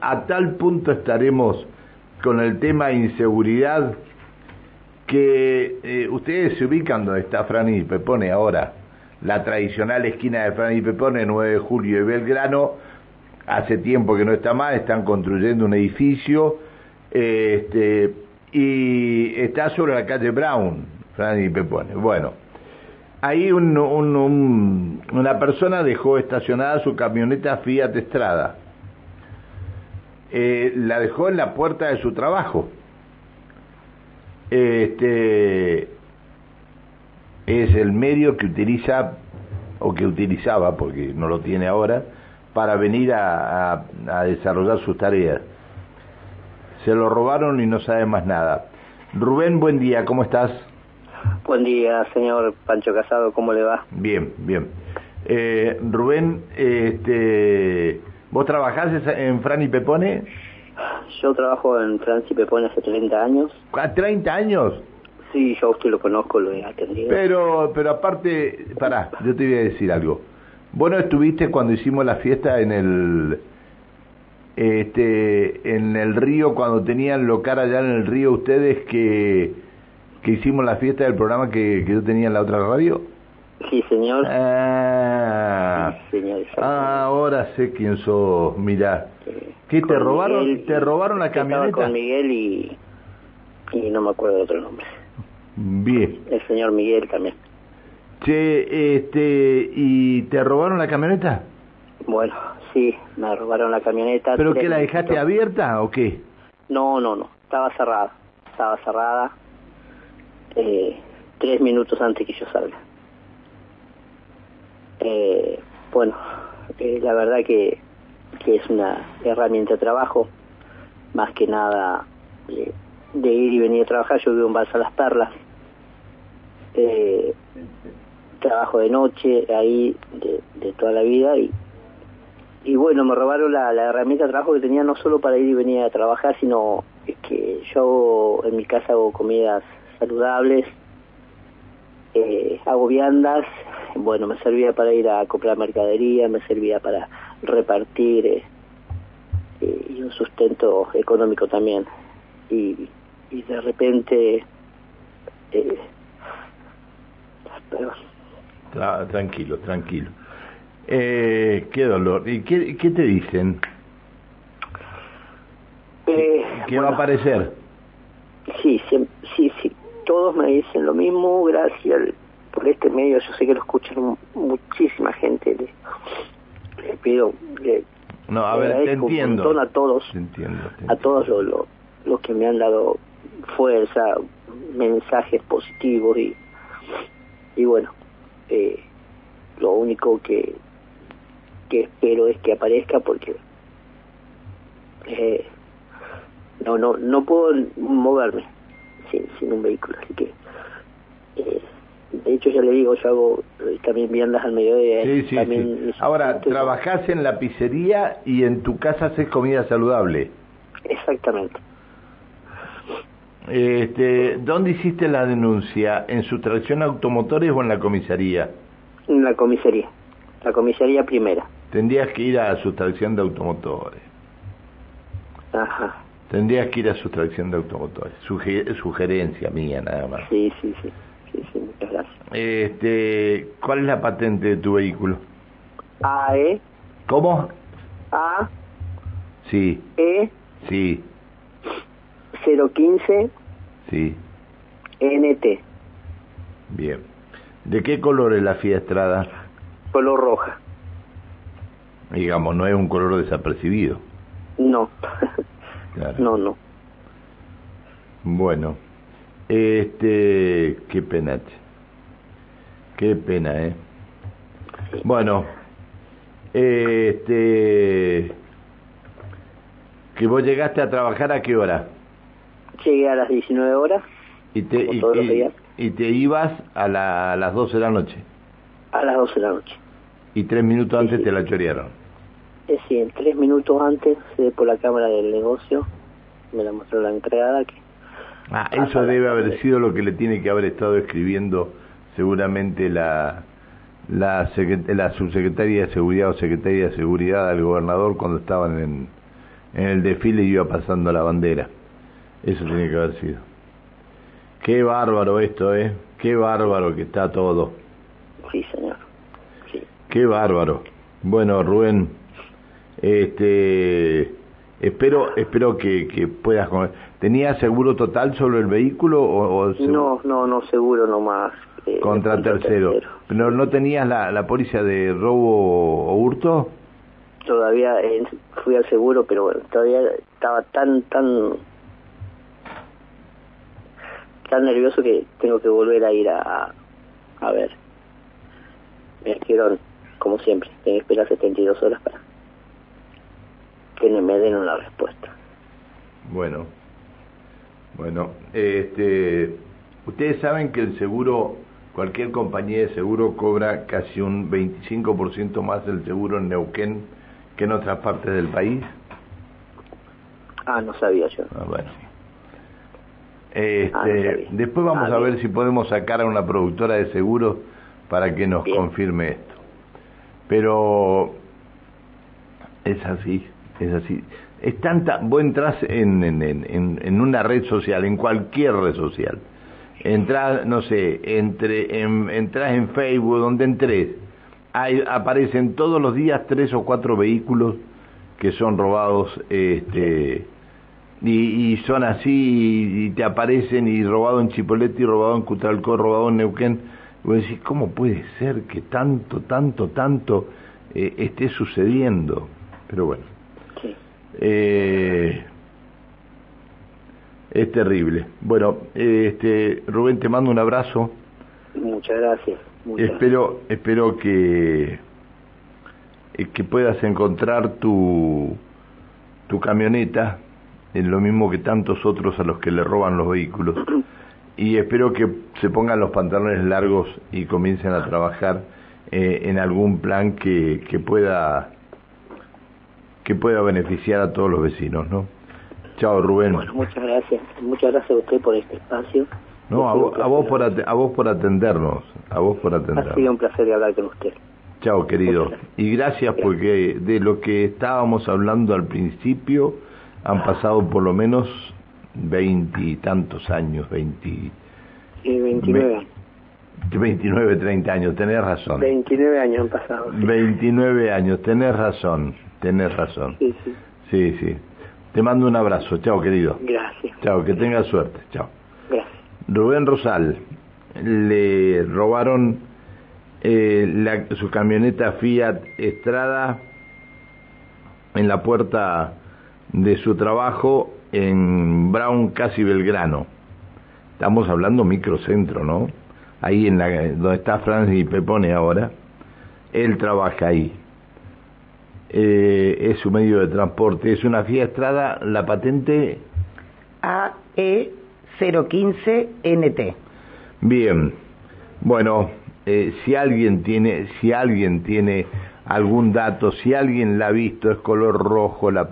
a tal punto estaremos con el tema inseguridad que eh, ustedes se ubican donde está Fran y Pepone ahora, la tradicional esquina de Fran y Pepone, 9 de julio y Belgrano, hace tiempo que no está más, están construyendo un edificio este, y está sobre la calle Brown, Fran y Pepone. Bueno, ahí una persona dejó estacionada su camioneta Fiat Estrada. Eh, la dejó en la puerta de su trabajo. Este es el medio que utiliza o que utilizaba porque no lo tiene ahora para venir a, desarrollar sus tareas. Se lo robaron y no sabe más nada. Rubén buen día cómo estás buen día señor Pancho Casado cómo le va bien bien. Eh, Rubén este vos trabajás en Fran y Pepone yo trabajo en Francia y Pepone hace 30 años. ¿A 30 años? Sí, yo a usted lo conozco, lo he atendido. Pero, pero aparte, pará, yo te voy a decir algo. Vos no estuviste cuando hicimos la fiesta en el este en el río cuando tenían local allá en el río ustedes que que hicimos la fiesta del programa que, que yo tenía en la otra radio sí señor ah, señor ah, ahora sé quién sos mirá ¿Qué te robaron? ¿Te robaron la camioneta? con Miguel y, y no me acuerdo de otro nombre. Bien. El señor Miguel también. Che, este, ¿y te robaron la camioneta? Bueno, sí, me robaron la camioneta. ¿Pero qué, la dejaste abierta o qué? No, no, no, estaba cerrada, estaba cerrada eh, tres minutos antes que yo salga. Eh, bueno, eh, la verdad que que es una herramienta de trabajo, más que nada de, ir y venir a trabajar. Yo vivo en Balsa Las Perlas, eh, trabajo de noche ahí de, toda la vida y, y bueno, me robaron la, herramienta de trabajo que tenía no solo para ir y venir a trabajar, sino que yo en mi casa hago comidas saludables, eh, hago viandas, bueno, me servía para ir a comprar mercadería, me servía para repartir eh, eh, y un sustento económico también. Y, y de repente... Eh, tranquilo, tranquilo. Eh, qué dolor. ¿Y qué, qué te dicen? Eh, ¿Qué va a aparecer? Sí, sí. Todos me dicen lo mismo, gracias por este medio. Yo sé que lo escuchan muchísima gente le pido le, no a ver te entiendo a todos a todos los lo, que me han dado fuerza mensajes positivos y y bueno eh, lo único que que espero es que aparezca porque eh, no no no puedo moverme sin, sin un vehículo así que eh, de hecho ya le digo, yo hago eh, también viandas al mediodía. Sí, sí, sí. Ahora, trabajás en la pizzería y en tu casa haces comida saludable. Exactamente. Este, ¿Dónde hiciste la denuncia? ¿En sustracción automotores o en la comisaría? En la comisaría, la comisaría primera. Tendrías que ir a sustracción de automotores. Ajá. Tendrías que ir a sustracción de automotores. sugerencia mía, nada más. Sí, sí, sí. Sí, sí, muchas gracias. Este, ¿Cuál es la patente de tu vehículo? AE. ¿Cómo? A. Sí. E. Sí. 015. Sí. NT. Bien. ¿De qué color es la Fiestrada? Color roja. Digamos, no es un color desapercibido. No. No, no. Bueno. Este, qué pena. Qué pena, ¿eh? Bueno, este, que vos llegaste a trabajar a qué hora? Llegué a las 19 horas. ¿Y te, y, te ibas a, la, las 12 de la noche? A las 12 de la noche. ¿Y tres minutos antes te la chorearon? Es decir, tres minutos antes, por la cámara del negocio, me la mostró la entrada que Ah, eso debe haber sido lo que le tiene que haber estado escribiendo seguramente la, la, la subsecretaria de Seguridad o Secretaria de Seguridad al gobernador cuando estaban en, en el desfile iba pasando la bandera. Eso tiene que haber sido. Qué bárbaro esto, ¿eh? Qué bárbaro que está todo. Sí, señor. Sí. Qué bárbaro. Bueno, Rubén, este, espero, espero que, que puedas. ¿Tenías seguro total sobre el vehículo o, no, no, no seguro nomás. Eh, contra tercero. ¿No, no tenías la, la póliza de robo o hurto? Todavía eh, fui al seguro, pero bueno, todavía estaba tan, tan tan nervioso que tengo que volver a ir a, a ver. Me dijeron, como siempre, tengo que esperar 72 horas para que me den una respuesta. Bueno, bueno, este, ustedes saben que el seguro, cualquier compañía de seguro cobra casi un 25% más del seguro en Neuquén que en otras partes del país. Ah, no sabía yo. Ah, bueno. Este, ah, después vamos ah, a ver si podemos sacar a una productora de seguros para que nos confirme esto. Pero es así, es así. Es tanta, vos entras en, en, en, una red social, en cualquier red social. Entras, no sé, entre, en, entras en Facebook, donde entres, hay, aparecen todos los días tres o cuatro vehículos que son robados, este y, son así y, te aparecen y robado en Chipolete y robado en Cutralcó, robado en Neuquén. Y vos decís, ¿cómo puede ser que tanto, tanto, tanto eh, esté sucediendo? Pero bueno. Eh, es terrible. Bueno, este Rubén, te mando un abrazo. Muchas gracias. espero, espero que, eh, que puedas encontrar tu, tu camioneta es lo mismo que tantos otros a los que le roban los vehículos. Y espero que se pongan los pantalones largos y comiencen a trabajar eh, en algún plan que, que pueda que pueda beneficiar a todos los vecinos, ¿no? Chao, Rubén. Bueno, muchas gracias. Muchas gracias a usted por este espacio. No, a vos, por a vos por atendernos, a vos por atendernos. Ha sido un placer hablar con usted. Chao, querido. Y gracias porque de lo que estábamos hablando al principio, han pasado por lo menos veintitantos años, veinti... 29 29, 30 años, tenés razón. 29 años han pasado. 29 años, tenés razón, tenés razón. Sí, sí. Sí, sí. Te mando un abrazo, chao querido. Gracias. Chao, que tengas suerte, chao. Gracias. Rubén Rosal, le robaron eh, la, su camioneta Fiat Estrada en la puerta de su trabajo en Brown, casi Belgrano. Estamos hablando microcentro, ¿no? Ahí en la donde está Francis y Pepone ahora. Él trabaja ahí. Eh, es su medio de transporte. Es una Fiat Estrada, la patente AE015NT. Bien. Bueno, eh, si alguien tiene, si alguien tiene algún dato, si alguien la ha visto, es color rojo la,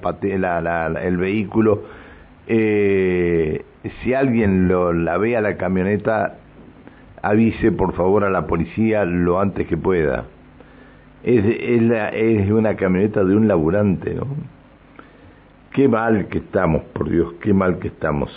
el vehículo, eh, si alguien lo, la ve a la camioneta, avise por favor a la policía lo antes que pueda. Es, es, es una camioneta de un laburante, ¿no? Qué mal que estamos, por Dios, qué mal que estamos.